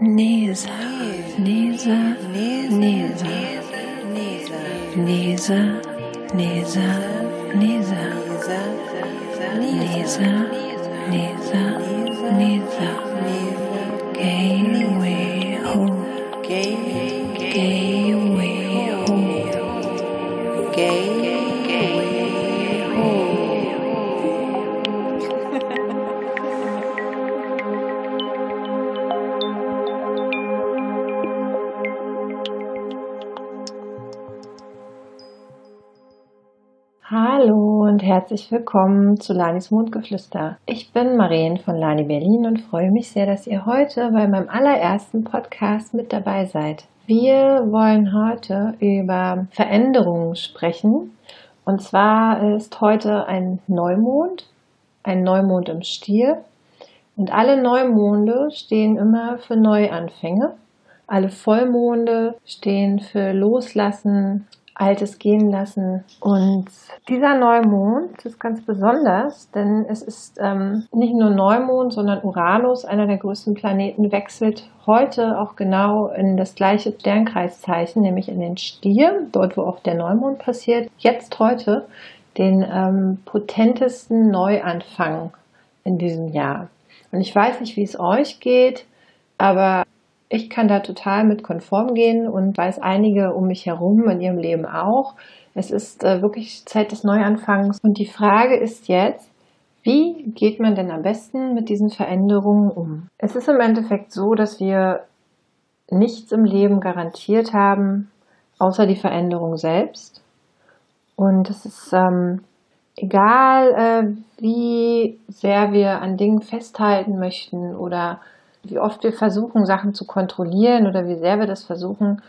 Nisa, Nisa, Nisa, Nisa, Nisa, Nisa, Nisa, Nisa, Nisa, Nisa, Nisa, Neza, Gateway Home, Gateway. Herzlich willkommen zu Lanis Mondgeflüster. Ich bin Marien von Lani Berlin und freue mich sehr, dass ihr heute bei meinem allerersten Podcast mit dabei seid. Wir wollen heute über Veränderungen sprechen. Und zwar ist heute ein Neumond, ein Neumond im Stier. Und alle Neumonde stehen immer für Neuanfänge. Alle Vollmonde stehen für Loslassen, Altes gehen lassen. Und dieser Neumond ist ganz besonders, denn es ist ähm, nicht nur Neumond, sondern Uranus, einer der größten Planeten, wechselt heute auch genau in das gleiche Sternkreiszeichen, nämlich in den Stier, dort wo auch der Neumond passiert. Jetzt heute den ähm, potentesten Neuanfang in diesem Jahr. Und ich weiß nicht, wie es euch geht, aber ich kann da total mit konform gehen und weiß einige um mich herum in ihrem Leben auch. Es ist äh, wirklich Zeit des Neuanfangs. Und die Frage ist jetzt, wie geht man denn am besten mit diesen Veränderungen um? Es ist im Endeffekt so, dass wir nichts im Leben garantiert haben, außer die Veränderung selbst. Und es ist ähm, egal, äh, wie sehr wir an Dingen festhalten möchten oder wie oft wir versuchen, Sachen zu kontrollieren oder wie sehr wir das versuchen,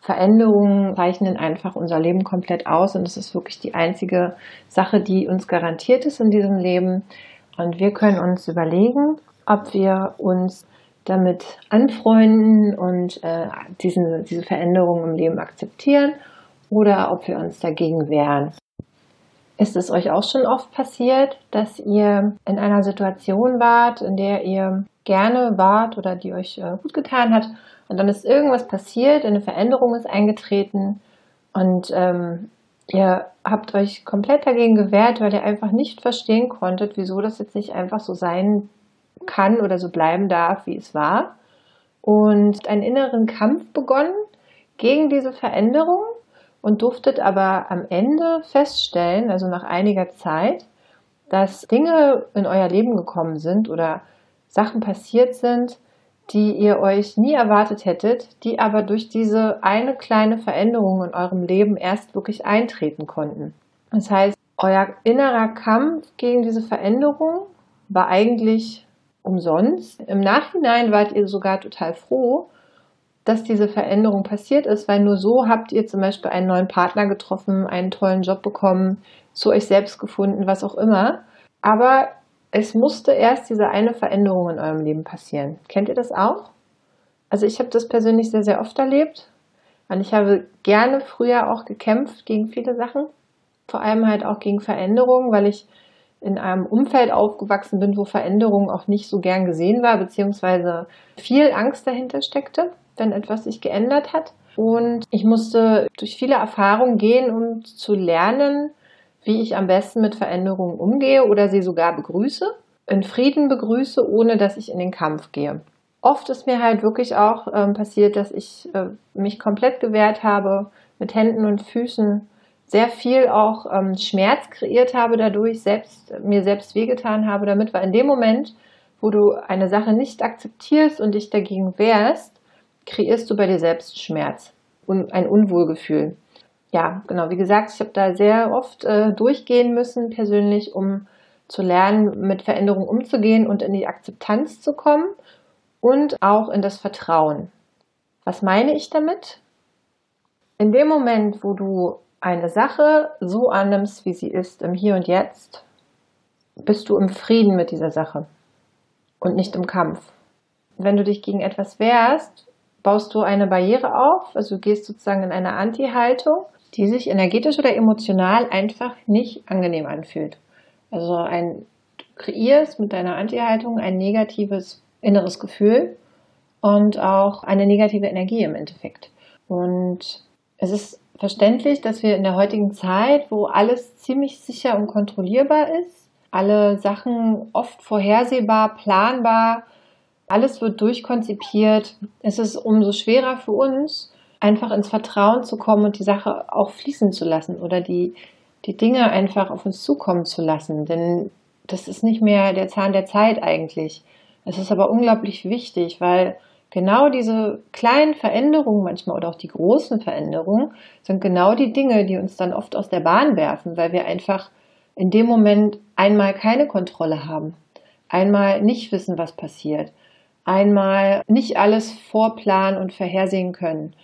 Veränderungen zeichnen einfach unser Leben komplett aus und es ist wirklich die einzige Sache, die uns garantiert ist in diesem Leben. Und wir können uns überlegen, ob wir uns damit anfreunden und äh, diesen, diese Veränderungen im Leben akzeptieren oder ob wir uns dagegen wehren. Ist es euch auch schon oft passiert, dass ihr in einer Situation wart, in der ihr gerne wart oder die euch äh, gut getan hat. Und dann ist irgendwas passiert, eine Veränderung ist eingetreten und ähm, ihr habt euch komplett dagegen gewehrt, weil ihr einfach nicht verstehen konntet, wieso das jetzt nicht einfach so sein kann oder so bleiben darf, wie es war. Und einen inneren Kampf begonnen gegen diese Veränderung und durftet aber am Ende feststellen, also nach einiger Zeit, dass Dinge in euer Leben gekommen sind oder Sachen passiert sind, die ihr euch nie erwartet hättet, die aber durch diese eine kleine Veränderung in eurem Leben erst wirklich eintreten konnten. Das heißt, euer innerer Kampf gegen diese Veränderung war eigentlich umsonst. Im Nachhinein wart ihr sogar total froh, dass diese Veränderung passiert ist, weil nur so habt ihr zum Beispiel einen neuen Partner getroffen, einen tollen Job bekommen, zu euch selbst gefunden, was auch immer. Aber es musste erst diese eine Veränderung in eurem Leben passieren. Kennt ihr das auch? Also ich habe das persönlich sehr, sehr oft erlebt. Und ich habe gerne früher auch gekämpft gegen viele Sachen. Vor allem halt auch gegen Veränderungen, weil ich in einem Umfeld aufgewachsen bin, wo Veränderung auch nicht so gern gesehen war, beziehungsweise viel Angst dahinter steckte wenn etwas sich geändert hat. Und ich musste durch viele Erfahrungen gehen, um zu lernen, wie ich am besten mit Veränderungen umgehe oder sie sogar begrüße, in Frieden begrüße, ohne dass ich in den Kampf gehe. Oft ist mir halt wirklich auch ähm, passiert, dass ich äh, mich komplett gewehrt habe, mit Händen und Füßen sehr viel auch ähm, Schmerz kreiert habe dadurch, selbst, mir selbst wehgetan habe damit, weil in dem Moment, wo du eine Sache nicht akzeptierst und dich dagegen wehrst, kreierst du bei dir selbst Schmerz und ein Unwohlgefühl. Ja, genau, wie gesagt, ich habe da sehr oft äh, durchgehen müssen persönlich, um zu lernen, mit Veränderungen umzugehen und in die Akzeptanz zu kommen und auch in das Vertrauen. Was meine ich damit? In dem Moment, wo du eine Sache so annimmst, wie sie ist, im Hier und Jetzt, bist du im Frieden mit dieser Sache und nicht im Kampf. Wenn du dich gegen etwas wehrst, baust du eine Barriere auf, also du gehst sozusagen in eine Anti-Haltung, die sich energetisch oder emotional einfach nicht angenehm anfühlt. Also ein, du kreierst mit deiner Anti-Haltung ein negatives inneres Gefühl und auch eine negative Energie im Endeffekt. Und es ist verständlich, dass wir in der heutigen Zeit, wo alles ziemlich sicher und kontrollierbar ist, alle Sachen oft vorhersehbar, planbar, alles wird durchkonzipiert, es ist umso schwerer für uns, einfach ins Vertrauen zu kommen und die Sache auch fließen zu lassen oder die, die Dinge einfach auf uns zukommen zu lassen. Denn das ist nicht mehr der Zahn der Zeit eigentlich. Es ist aber unglaublich wichtig, weil genau diese kleinen Veränderungen manchmal oder auch die großen Veränderungen sind genau die Dinge, die uns dann oft aus der Bahn werfen, weil wir einfach in dem Moment einmal keine Kontrolle haben, einmal nicht wissen, was passiert, einmal nicht alles vorplanen und vorhersehen können.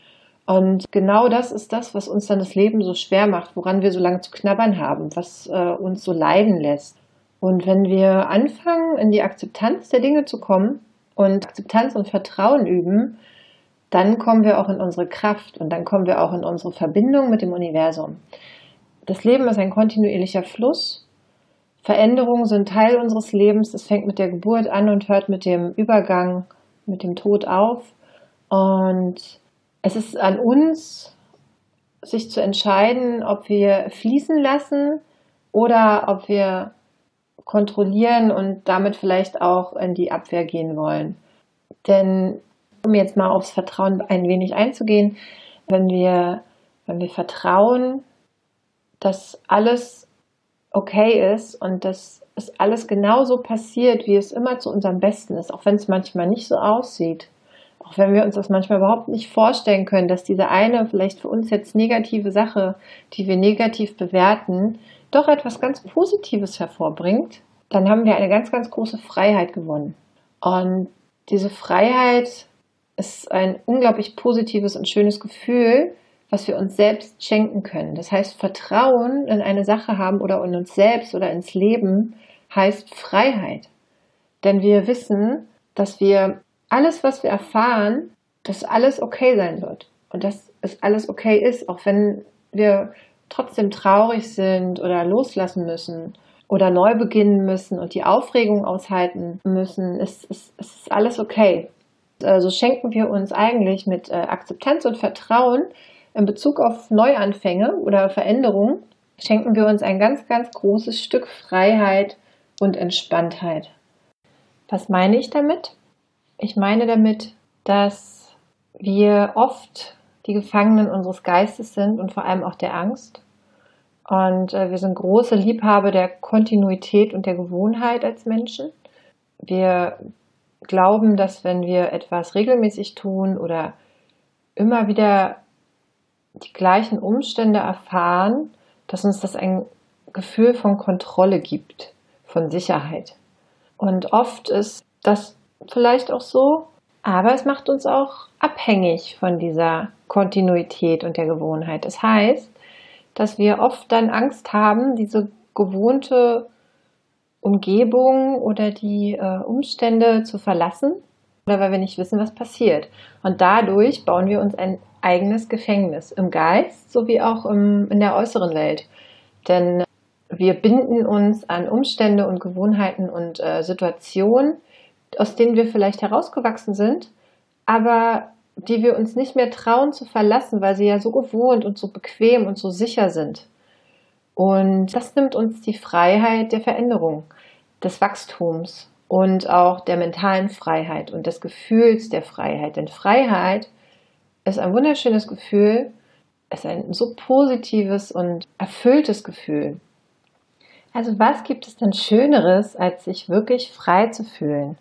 Und genau das ist das, was uns dann das Leben so schwer macht, woran wir so lange zu knabbern haben, was äh, uns so leiden lässt. Und wenn wir anfangen, in die Akzeptanz der Dinge zu kommen und Akzeptanz und Vertrauen üben, dann kommen wir auch in unsere Kraft und dann kommen wir auch in unsere Verbindung mit dem Universum. Das Leben ist ein kontinuierlicher Fluss. Veränderungen sind Teil unseres Lebens. Es fängt mit der Geburt an und hört mit dem Übergang, mit dem Tod auf. Und es ist an uns, sich zu entscheiden, ob wir fließen lassen oder ob wir kontrollieren und damit vielleicht auch in die Abwehr gehen wollen. Denn um jetzt mal aufs Vertrauen ein wenig einzugehen, wenn wir, wenn wir vertrauen, dass alles okay ist und dass es alles genauso passiert, wie es immer zu unserem Besten ist, auch wenn es manchmal nicht so aussieht, auch wenn wir uns das manchmal überhaupt nicht vorstellen können, dass diese eine vielleicht für uns jetzt negative Sache, die wir negativ bewerten, doch etwas ganz Positives hervorbringt, dann haben wir eine ganz, ganz große Freiheit gewonnen. Und diese Freiheit ist ein unglaublich positives und schönes Gefühl, was wir uns selbst schenken können. Das heißt, Vertrauen in eine Sache haben oder in uns selbst oder ins Leben heißt Freiheit. Denn wir wissen, dass wir alles, was wir erfahren, dass alles okay sein wird. Und dass es alles okay ist, auch wenn wir trotzdem traurig sind oder loslassen müssen oder neu beginnen müssen und die Aufregung aushalten müssen, ist, ist, ist alles okay. Also schenken wir uns eigentlich mit äh, Akzeptanz und Vertrauen in Bezug auf Neuanfänge oder Veränderungen, schenken wir uns ein ganz, ganz großes Stück Freiheit und Entspanntheit. Was meine ich damit? Ich meine damit, dass wir oft die Gefangenen unseres Geistes sind und vor allem auch der Angst. Und äh, wir sind große Liebhaber der Kontinuität und der Gewohnheit als Menschen. Wir glauben, dass wenn wir etwas regelmäßig tun oder immer wieder die gleichen Umstände erfahren, dass uns das ein Gefühl von Kontrolle gibt, von Sicherheit. Und oft ist das vielleicht auch so, aber es macht uns auch abhängig von dieser Kontinuität und der Gewohnheit. Das heißt, dass wir oft dann Angst haben, diese gewohnte Umgebung oder die äh, Umstände zu verlassen oder weil wir nicht wissen, was passiert. Und dadurch bauen wir uns ein eigenes Gefängnis im Geist sowie auch im, in der äußeren Welt. Denn wir binden uns an Umstände und Gewohnheiten und äh, Situationen, aus denen wir vielleicht herausgewachsen sind, aber die wir uns nicht mehr trauen zu verlassen, weil sie ja so gewohnt und so bequem und so sicher sind. Und das nimmt uns die Freiheit der Veränderung, des Wachstums und auch der mentalen Freiheit und des Gefühls der Freiheit. Denn Freiheit ist ein wunderschönes Gefühl, ist ein so positives und erfülltes Gefühl. Also was gibt es denn Schöneres, als sich wirklich frei zu fühlen?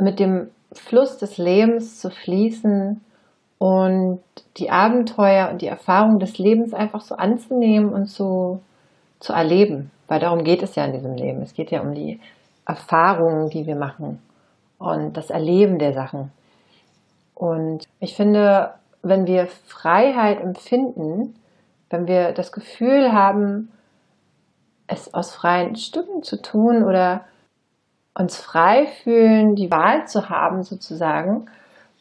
Mit dem Fluss des Lebens zu fließen und die Abenteuer und die Erfahrung des Lebens einfach so anzunehmen und zu, zu erleben. Weil darum geht es ja in diesem Leben. Es geht ja um die Erfahrungen, die wir machen und das Erleben der Sachen. Und ich finde, wenn wir Freiheit empfinden, wenn wir das Gefühl haben, es aus freien Stücken zu tun oder uns frei fühlen, die Wahl zu haben sozusagen,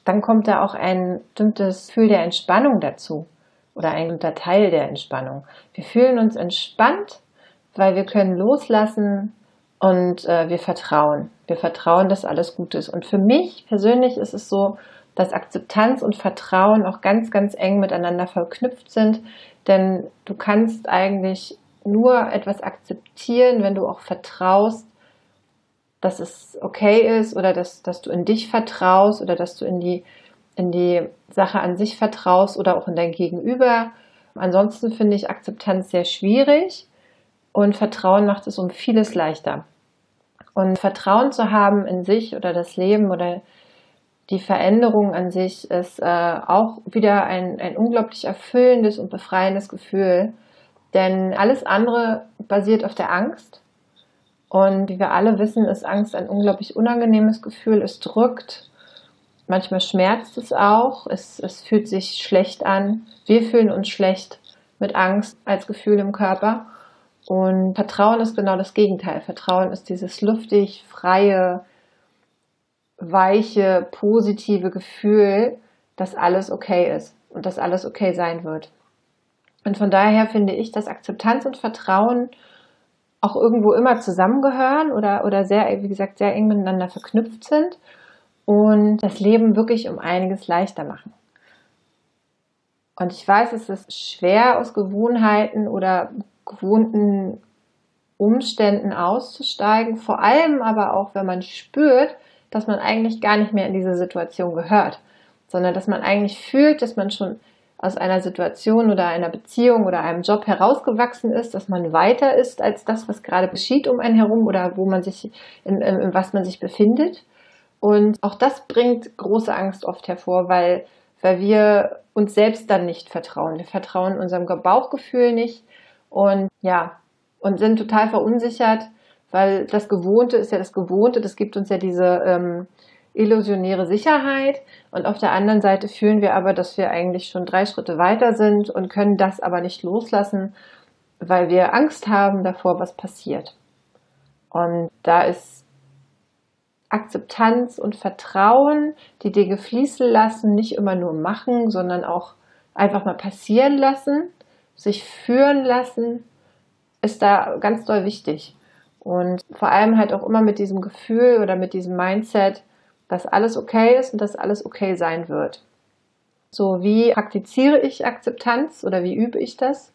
dann kommt da auch ein bestimmtes Gefühl der Entspannung dazu oder ein bestimmter Teil der Entspannung. Wir fühlen uns entspannt, weil wir können loslassen, und äh, wir vertrauen. Wir vertrauen, dass alles gut ist. Und für mich persönlich ist es so, dass Akzeptanz und Vertrauen auch ganz, ganz eng miteinander verknüpft sind. Denn du kannst eigentlich nur etwas akzeptieren, wenn du auch vertraust, dass es okay ist oder dass, dass du in dich vertraust oder dass du in die, in die Sache an sich vertraust oder auch in dein Gegenüber. Ansonsten finde ich Akzeptanz sehr schwierig und Vertrauen macht es um vieles leichter. Und Vertrauen zu haben in sich oder das Leben oder die Veränderung an sich ist äh, auch wieder ein, ein unglaublich erfüllendes und befreiendes Gefühl. Denn alles andere basiert auf der Angst. Und wie wir alle wissen, ist Angst ein unglaublich unangenehmes Gefühl. Es drückt, manchmal schmerzt es auch, es, es fühlt sich schlecht an. Wir fühlen uns schlecht mit Angst als Gefühl im Körper. Und Vertrauen ist genau das Gegenteil. Vertrauen ist dieses luftig, freie, weiche, positive Gefühl, dass alles okay ist und dass alles okay sein wird. Und von daher finde ich, dass Akzeptanz und Vertrauen auch irgendwo immer zusammengehören oder, oder sehr, wie gesagt, sehr eng miteinander verknüpft sind und das Leben wirklich um einiges leichter machen. Und ich weiß, es ist schwer aus Gewohnheiten oder gewohnten Umständen auszusteigen, vor allem aber auch, wenn man spürt, dass man eigentlich gar nicht mehr in diese Situation gehört, sondern dass man eigentlich fühlt, dass man schon aus einer Situation oder einer Beziehung oder einem Job herausgewachsen ist, dass man weiter ist als das, was gerade geschieht um einen herum oder wo man sich, in, in, in was man sich befindet. Und auch das bringt große Angst oft hervor, weil, weil wir uns selbst dann nicht vertrauen. Wir vertrauen unserem Bauchgefühl nicht und ja, und sind total verunsichert, weil das Gewohnte ist ja das Gewohnte, das gibt uns ja diese ähm, illusionäre Sicherheit und auf der anderen Seite fühlen wir aber, dass wir eigentlich schon drei Schritte weiter sind und können das aber nicht loslassen, weil wir Angst haben davor, was passiert. Und da ist Akzeptanz und Vertrauen, die Dinge fließen lassen, nicht immer nur machen, sondern auch einfach mal passieren lassen, sich führen lassen, ist da ganz doll wichtig. Und vor allem halt auch immer mit diesem Gefühl oder mit diesem Mindset, dass alles okay ist und dass alles okay sein wird. So, wie praktiziere ich Akzeptanz oder wie übe ich das?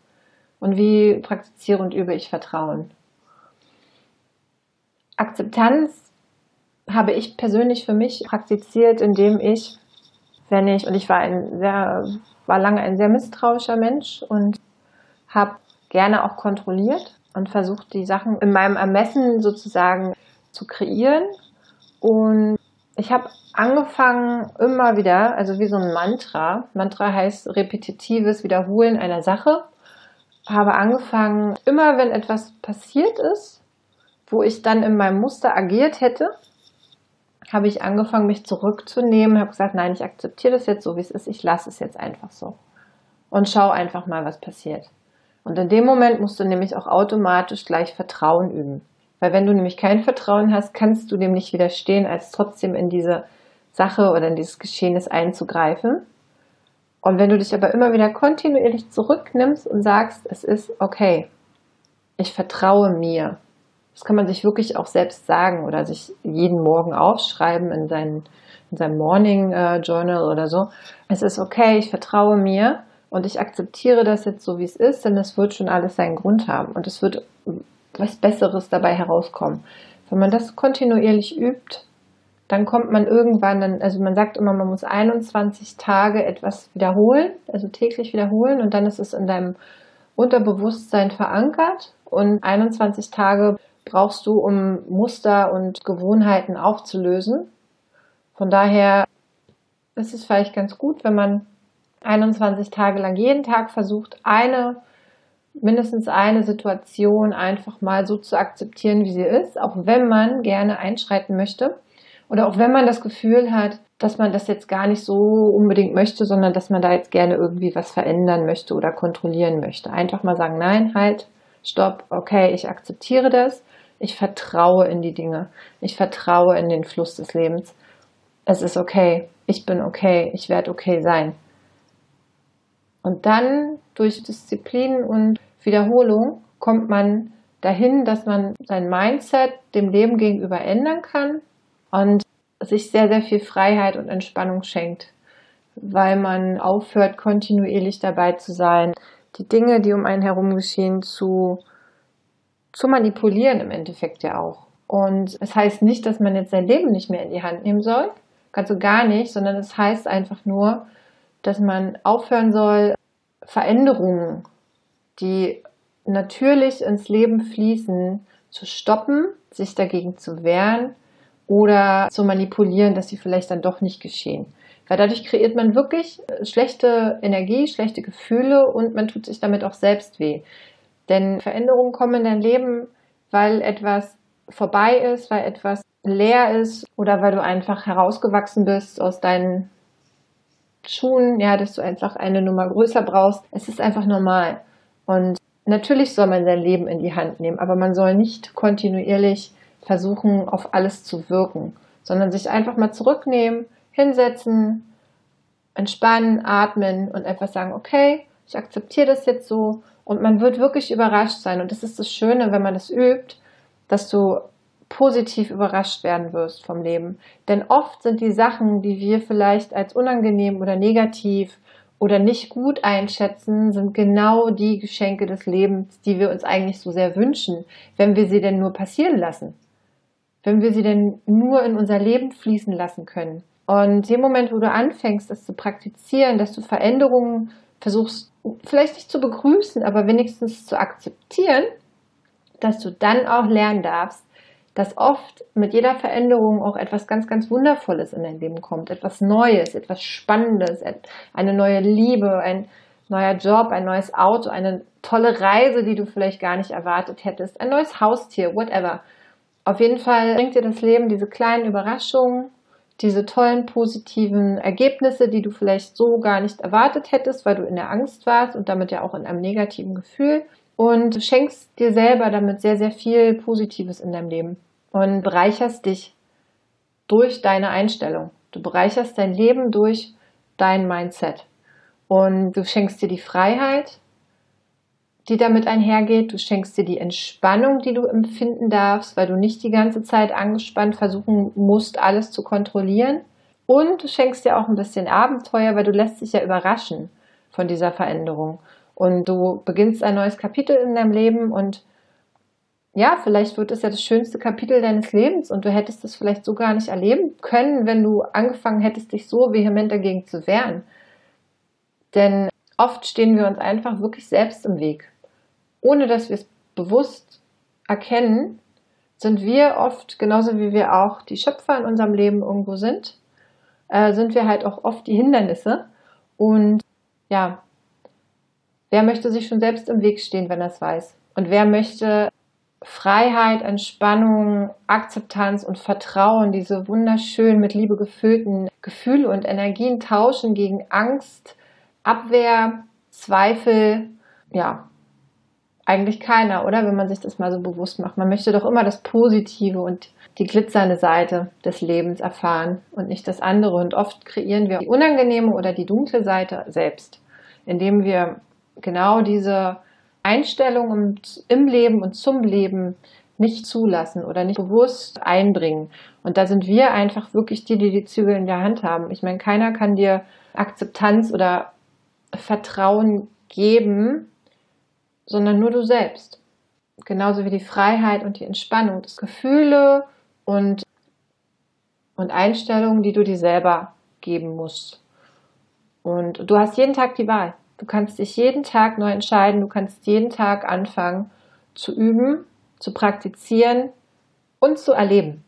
Und wie praktiziere und übe ich Vertrauen? Akzeptanz habe ich persönlich für mich praktiziert, indem ich, wenn ich, und ich war ein sehr, war lange ein sehr misstrauischer Mensch und habe gerne auch kontrolliert und versucht, die Sachen in meinem Ermessen sozusagen zu kreieren. Und ich habe angefangen immer wieder, also wie so ein Mantra. Mantra heißt repetitives Wiederholen einer Sache. Habe angefangen, immer wenn etwas passiert ist, wo ich dann in meinem Muster agiert hätte, habe ich angefangen, mich zurückzunehmen, habe gesagt, nein, ich akzeptiere das jetzt so, wie es ist, ich lasse es jetzt einfach so und schau einfach mal, was passiert. Und in dem Moment musst du nämlich auch automatisch gleich Vertrauen üben. Weil wenn du nämlich kein Vertrauen hast, kannst du dem nicht widerstehen, als trotzdem in diese Sache oder in dieses Geschehnis einzugreifen. Und wenn du dich aber immer wieder kontinuierlich zurücknimmst und sagst, es ist okay, ich vertraue mir. Das kann man sich wirklich auch selbst sagen oder sich jeden Morgen aufschreiben in, seinen, in seinem Morning äh, Journal oder so. Es ist okay, ich vertraue mir und ich akzeptiere das jetzt so, wie es ist, denn es wird schon alles seinen Grund haben und es wird was Besseres dabei herauskommen. Wenn man das kontinuierlich übt, dann kommt man irgendwann, dann, also man sagt immer, man muss 21 Tage etwas wiederholen, also täglich wiederholen und dann ist es in deinem Unterbewusstsein verankert und 21 Tage brauchst du, um Muster und Gewohnheiten aufzulösen. Von daher ist es vielleicht ganz gut, wenn man 21 Tage lang jeden Tag versucht, eine, mindestens eine Situation einfach mal so zu akzeptieren, wie sie ist, auch wenn man gerne einschreiten möchte oder auch wenn man das Gefühl hat, dass man das jetzt gar nicht so unbedingt möchte, sondern dass man da jetzt gerne irgendwie was verändern möchte oder kontrollieren möchte. Einfach mal sagen, nein, halt, stopp, okay, ich akzeptiere das, ich vertraue in die Dinge, ich vertraue in den Fluss des Lebens. Es ist okay, ich bin okay, ich werde okay sein. Und dann durch Disziplin und Wiederholung kommt man dahin, dass man sein Mindset dem Leben gegenüber ändern kann und sich sehr, sehr viel Freiheit und Entspannung schenkt, weil man aufhört, kontinuierlich dabei zu sein, die Dinge, die um einen herum geschehen, zu, zu manipulieren im Endeffekt ja auch. Und es heißt nicht, dass man jetzt sein Leben nicht mehr in die Hand nehmen soll, ganz so gar nicht, sondern es heißt einfach nur, dass man aufhören soll, Veränderungen, die natürlich ins Leben fließen, zu stoppen, sich dagegen zu wehren oder zu manipulieren, dass sie vielleicht dann doch nicht geschehen. Weil dadurch kreiert man wirklich schlechte Energie, schlechte Gefühle und man tut sich damit auch selbst weh. Denn Veränderungen kommen in dein Leben, weil etwas vorbei ist, weil etwas leer ist oder weil du einfach herausgewachsen bist aus deinen Schuhen, ja, dass du einfach eine Nummer größer brauchst. Es ist einfach normal. Und natürlich soll man sein Leben in die Hand nehmen, aber man soll nicht kontinuierlich versuchen, auf alles zu wirken, sondern sich einfach mal zurücknehmen, hinsetzen, entspannen, atmen und einfach sagen, okay, ich akzeptiere das jetzt so und man wird wirklich überrascht sein. Und das ist das Schöne, wenn man das übt, dass du positiv überrascht werden wirst vom Leben. Denn oft sind die Sachen, die wir vielleicht als unangenehm oder negativ oder nicht gut einschätzen, sind genau die Geschenke des Lebens, die wir uns eigentlich so sehr wünschen, wenn wir sie denn nur passieren lassen. Wenn wir sie denn nur in unser Leben fließen lassen können. Und dem Moment, wo du anfängst, das zu praktizieren, dass du Veränderungen versuchst, vielleicht nicht zu begrüßen, aber wenigstens zu akzeptieren, dass du dann auch lernen darfst, dass oft mit jeder Veränderung auch etwas ganz, ganz Wundervolles in dein Leben kommt. Etwas Neues, etwas Spannendes, eine neue Liebe, ein neuer Job, ein neues Auto, eine tolle Reise, die du vielleicht gar nicht erwartet hättest, ein neues Haustier, whatever. Auf jeden Fall bringt dir das Leben diese kleinen Überraschungen, diese tollen positiven Ergebnisse, die du vielleicht so gar nicht erwartet hättest, weil du in der Angst warst und damit ja auch in einem negativen Gefühl und schenkst dir selber damit sehr, sehr viel Positives in deinem Leben und bereicherst dich durch deine Einstellung. Du bereicherst dein Leben durch dein Mindset. Und du schenkst dir die Freiheit, die damit einhergeht. Du schenkst dir die Entspannung, die du empfinden darfst, weil du nicht die ganze Zeit angespannt versuchen musst, alles zu kontrollieren. Und du schenkst dir auch ein bisschen Abenteuer, weil du lässt dich ja überraschen von dieser Veränderung. Und du beginnst ein neues Kapitel in deinem Leben und ja, vielleicht wird es ja das schönste Kapitel deines Lebens und du hättest es vielleicht so gar nicht erleben können, wenn du angefangen hättest, dich so vehement dagegen zu wehren. Denn oft stehen wir uns einfach wirklich selbst im Weg. Ohne dass wir es bewusst erkennen, sind wir oft, genauso wie wir auch die Schöpfer in unserem Leben irgendwo sind, äh, sind wir halt auch oft die Hindernisse. Und ja, Wer möchte sich schon selbst im Weg stehen, wenn er es weiß? Und wer möchte Freiheit, Entspannung, Akzeptanz und Vertrauen, diese wunderschön mit Liebe gefüllten Gefühle und Energien tauschen gegen Angst, Abwehr, Zweifel, ja, eigentlich keiner, oder? Wenn man sich das mal so bewusst macht. Man möchte doch immer das Positive und die glitzernde Seite des Lebens erfahren und nicht das andere. Und oft kreieren wir die unangenehme oder die dunkle Seite selbst, indem wir genau diese Einstellung im Leben und zum Leben nicht zulassen oder nicht bewusst einbringen. Und da sind wir einfach wirklich die, die die Zügel in der Hand haben. Ich meine, keiner kann dir Akzeptanz oder Vertrauen geben, sondern nur du selbst. Genauso wie die Freiheit und die Entspannung, das Gefühle und, und Einstellungen, die du dir selber geben musst. Und du hast jeden Tag die Wahl. Du kannst dich jeden Tag neu entscheiden, du kannst jeden Tag anfangen zu üben, zu praktizieren und zu erleben.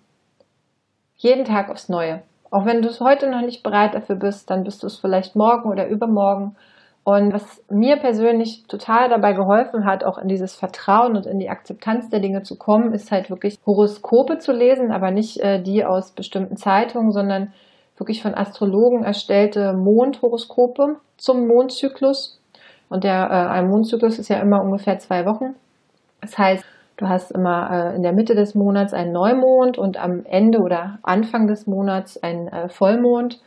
Jeden Tag aufs Neue. Auch wenn du es heute noch nicht bereit dafür bist, dann bist du es vielleicht morgen oder übermorgen. Und was mir persönlich total dabei geholfen hat, auch in dieses Vertrauen und in die Akzeptanz der Dinge zu kommen, ist halt wirklich Horoskope zu lesen, aber nicht äh, die aus bestimmten Zeitungen, sondern wirklich von Astrologen erstellte Mondhoroskope zum Mondzyklus. Und der äh, ein Mondzyklus ist ja immer ungefähr zwei Wochen. Das heißt, du hast immer äh, in der Mitte des Monats einen Neumond und am Ende oder Anfang des Monats einen äh, Vollmond.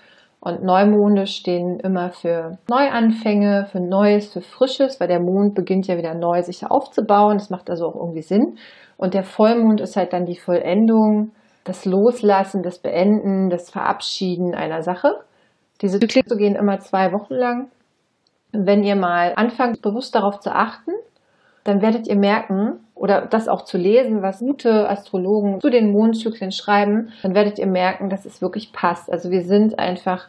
Und Neumonde stehen immer für Neuanfänge, für Neues, für Frisches, weil der Mond beginnt ja wieder neu sich aufzubauen. Das macht also auch irgendwie Sinn. Und der Vollmond ist halt dann die Vollendung, das Loslassen, das Beenden, das Verabschieden einer Sache. Diese Zyklen gehen immer zwei Wochen lang. Wenn ihr mal anfangt, bewusst darauf zu achten, dann werdet ihr merken, oder das auch zu lesen, was gute Astrologen zu den Mondzyklen schreiben, dann werdet ihr merken, dass es wirklich passt. Also wir sind einfach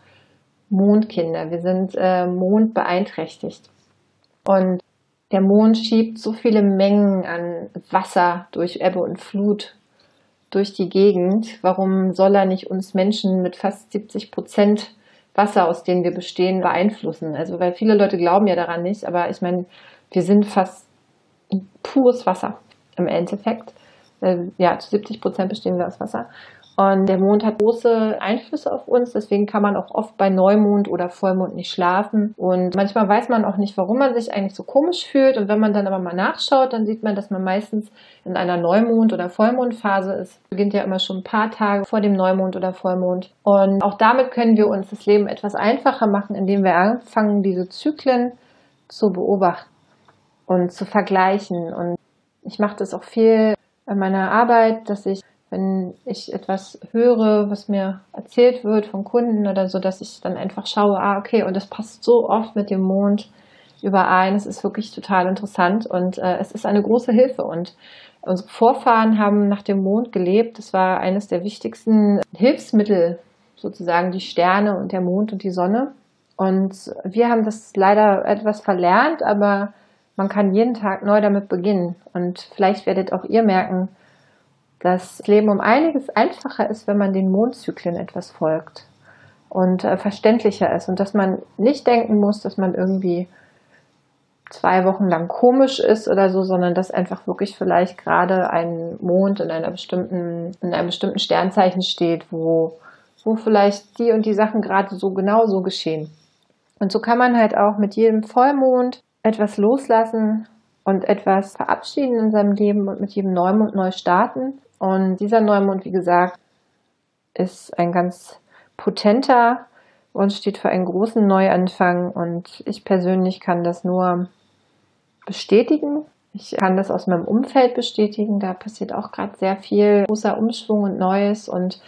Mondkinder, wir sind äh, mondbeeinträchtigt. Und der Mond schiebt so viele Mengen an Wasser durch Ebbe und Flut durch die Gegend. Warum soll er nicht uns Menschen mit fast 70 Prozent Wasser, aus denen wir bestehen, beeinflussen? Also, weil viele Leute glauben ja daran nicht, aber ich meine, wir sind fast pures Wasser im Endeffekt. Ja, zu 70 Prozent bestehen wir aus Wasser. Und der Mond hat große Einflüsse auf uns, deswegen kann man auch oft bei Neumond oder Vollmond nicht schlafen. Und manchmal weiß man auch nicht, warum man sich eigentlich so komisch fühlt. Und wenn man dann aber mal nachschaut, dann sieht man, dass man meistens in einer Neumond- oder Vollmondphase ist. Beginnt ja immer schon ein paar Tage vor dem Neumond oder Vollmond. Und auch damit können wir uns das Leben etwas einfacher machen, indem wir anfangen, diese Zyklen zu beobachten und zu vergleichen. Und ich mache das auch viel in meiner Arbeit, dass ich, wenn ich etwas höre, was mir erzählt wird von Kunden oder so, dass ich dann einfach schaue, ah, okay, und das passt so oft mit dem Mond überein. Es ist wirklich total interessant und äh, es ist eine große Hilfe. Und unsere Vorfahren haben nach dem Mond gelebt. Das war eines der wichtigsten Hilfsmittel, sozusagen die Sterne und der Mond und die Sonne. Und wir haben das leider etwas verlernt, aber man kann jeden Tag neu damit beginnen. Und vielleicht werdet auch ihr merken, dass das Leben um einiges einfacher ist, wenn man den Mondzyklen etwas folgt und äh, verständlicher ist und dass man nicht denken muss, dass man irgendwie zwei Wochen lang komisch ist oder so, sondern dass einfach wirklich vielleicht gerade ein Mond in einer bestimmten, in einem bestimmten Sternzeichen steht, wo, wo vielleicht die und die Sachen gerade so genau so geschehen. Und so kann man halt auch mit jedem Vollmond etwas loslassen und etwas verabschieden in seinem Leben und mit jedem Neumond neu starten. Und dieser Neumond, wie gesagt, ist ein ganz potenter und steht für einen großen Neuanfang. Und ich persönlich kann das nur bestätigen. Ich kann das aus meinem Umfeld bestätigen. Da passiert auch gerade sehr viel großer Umschwung und Neues. Und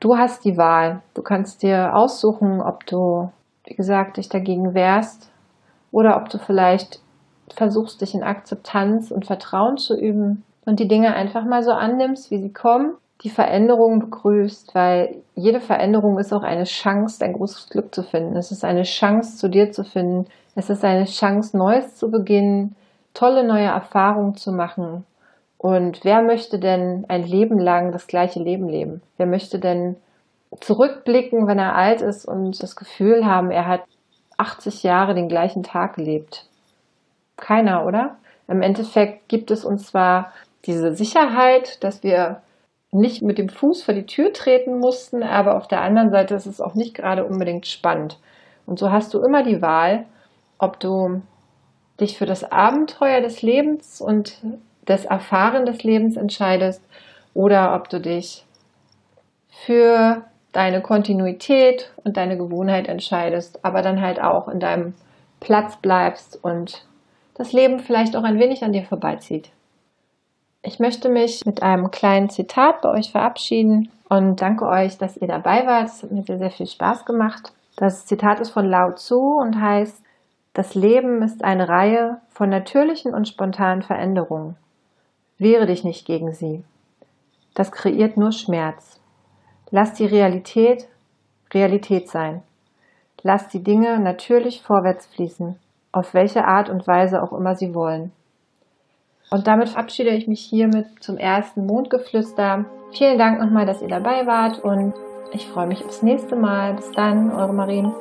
du hast die Wahl. Du kannst dir aussuchen, ob du, wie gesagt, dich dagegen wehrst oder ob du vielleicht versuchst, dich in Akzeptanz und Vertrauen zu üben und die Dinge einfach mal so annimmst, wie sie kommen, die Veränderung begrüßt, weil jede Veränderung ist auch eine Chance, dein großes Glück zu finden. Es ist eine Chance, zu dir zu finden. Es ist eine Chance, Neues zu beginnen, tolle neue Erfahrungen zu machen. Und wer möchte denn ein Leben lang das gleiche Leben leben? Wer möchte denn zurückblicken, wenn er alt ist und das Gefühl haben, er hat 80 Jahre den gleichen Tag lebt? Keiner, oder? Im Endeffekt gibt es uns zwar diese Sicherheit, dass wir nicht mit dem Fuß vor die Tür treten mussten, aber auf der anderen Seite ist es auch nicht gerade unbedingt spannend. Und so hast du immer die Wahl, ob du dich für das Abenteuer des Lebens und das Erfahren des Lebens entscheidest oder ob du dich für deine Kontinuität und deine Gewohnheit entscheidest, aber dann halt auch in deinem Platz bleibst und das Leben vielleicht auch ein wenig an dir vorbeizieht. Ich möchte mich mit einem kleinen Zitat bei euch verabschieden und danke euch, dass ihr dabei wart. Es hat mir sehr, sehr viel Spaß gemacht. Das Zitat ist von Lao Tzu und heißt, das Leben ist eine Reihe von natürlichen und spontanen Veränderungen. Wehre dich nicht gegen sie. Das kreiert nur Schmerz. Lass die Realität Realität sein. Lass die Dinge natürlich vorwärts fließen, auf welche Art und Weise auch immer sie wollen. Und damit verabschiede ich mich hiermit zum ersten Mondgeflüster. Vielen Dank nochmal, dass ihr dabei wart und ich freue mich aufs nächste Mal. Bis dann, eure Marien.